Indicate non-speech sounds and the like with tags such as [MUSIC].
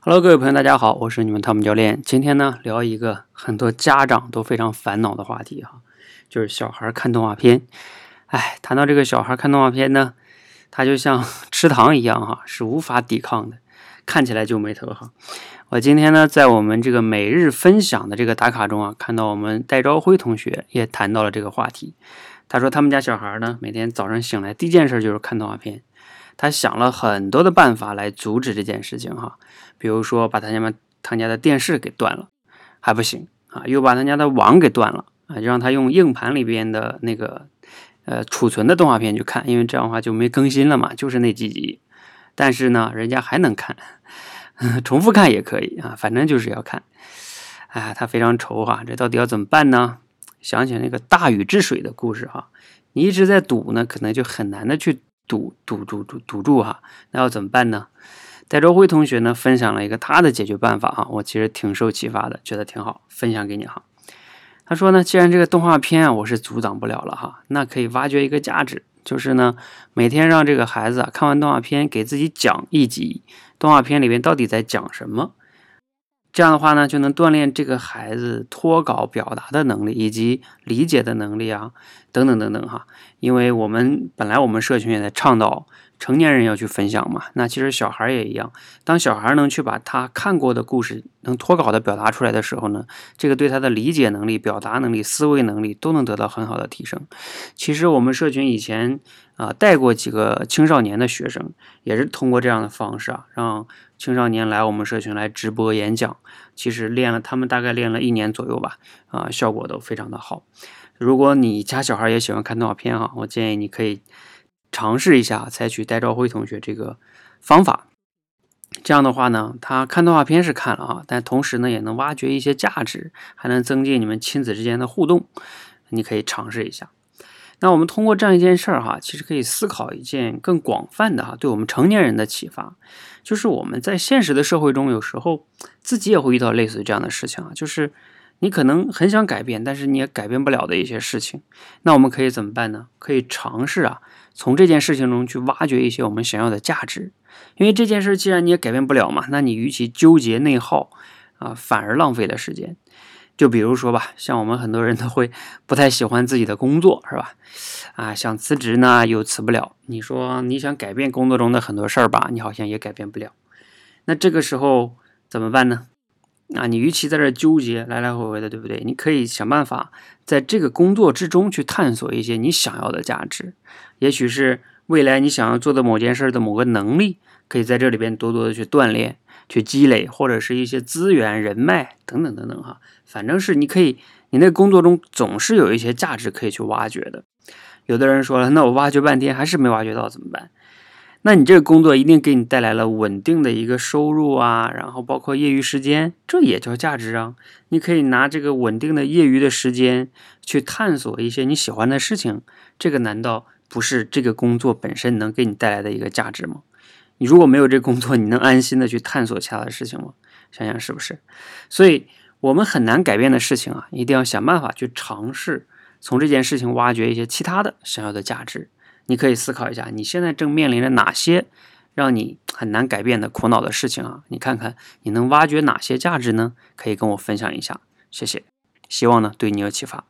Hello，各位朋友，大家好，我是你们汤姆教练。今天呢，聊一个很多家长都非常烦恼的话题哈，就是小孩看动画片。哎，谈到这个小孩看动画片呢，他就像 [LAUGHS] 吃糖一样哈，是无法抵抗的，看起来就没头哈。我今天呢，在我们这个每日分享的这个打卡中啊，看到我们戴朝辉同学也谈到了这个话题。他说他们家小孩呢，每天早上醒来第一件事就是看动画片。他想了很多的办法来阻止这件事情哈，比如说把他家他家的电视给断了，还不行啊，又把他家的网给断了啊，就让他用硬盘里边的那个呃储存的动画片去看，因为这样的话就没更新了嘛，就是那几集。但是呢，人家还能看，[LAUGHS] 重复看也可以啊，反正就是要看。哎，他非常愁哈，这到底要怎么办呢？想起那个大禹治水的故事哈，你一直在堵呢，可能就很难的去。堵堵住堵堵住哈，那要怎么办呢？戴周辉同学呢分享了一个他的解决办法哈，我其实挺受启发的，觉得挺好，分享给你哈。他说呢，既然这个动画片啊我是阻挡不了了哈，那可以挖掘一个价值，就是呢每天让这个孩子啊看完动画片给自己讲一集，动画片里面到底在讲什么。这样的话呢，就能锻炼这个孩子脱稿表达的能力，以及理解的能力啊，等等等等哈。因为我们本来我们社群也在倡导。成年人要去分享嘛？那其实小孩儿也一样。当小孩儿能去把他看过的故事能脱稿的表达出来的时候呢，这个对他的理解能力、表达能力、思维能力都能得到很好的提升。其实我们社群以前啊带过几个青少年的学生，也是通过这样的方式啊，让青少年来我们社群来直播演讲。其实练了，他们大概练了一年左右吧，啊，效果都非常的好。如果你家小孩也喜欢看动画片哈，我建议你可以。尝试一下，采取戴兆辉同学这个方法，这样的话呢，他看动画片是看了啊，但同时呢，也能挖掘一些价值，还能增进你们亲子之间的互动。你可以尝试一下。那我们通过这样一件事儿哈，其实可以思考一件更广泛的哈，对我们成年人的启发，就是我们在现实的社会中，有时候自己也会遇到类似于这样的事情啊，就是你可能很想改变，但是你也改变不了的一些事情。那我们可以怎么办呢？可以尝试啊。从这件事情中去挖掘一些我们想要的价值，因为这件事既然你也改变不了嘛，那你与其纠结内耗啊，反而浪费了时间。就比如说吧，像我们很多人都会不太喜欢自己的工作，是吧？啊，想辞职呢又辞不了。你说你想改变工作中的很多事儿吧，你好像也改变不了。那这个时候怎么办呢？啊，你与其在这纠结来来回回的，对不对？你可以想办法在这个工作之中去探索一些你想要的价值，也许是未来你想要做的某件事的某个能力，可以在这里边多多的去锻炼、去积累，或者是一些资源、人脉等等等等哈。反正是你可以，你那工作中总是有一些价值可以去挖掘的。有的人说了，那我挖掘半天还是没挖掘到，怎么办？那你这个工作一定给你带来了稳定的一个收入啊，然后包括业余时间，这也叫价值啊。你可以拿这个稳定的业余的时间去探索一些你喜欢的事情，这个难道不是这个工作本身能给你带来的一个价值吗？你如果没有这工作，你能安心的去探索其他的事情吗？想想是不是？所以，我们很难改变的事情啊，一定要想办法去尝试，从这件事情挖掘一些其他的想要的价值。你可以思考一下，你现在正面临着哪些让你很难改变的苦恼的事情啊？你看看你能挖掘哪些价值呢？可以跟我分享一下，谢谢。希望呢对你有启发。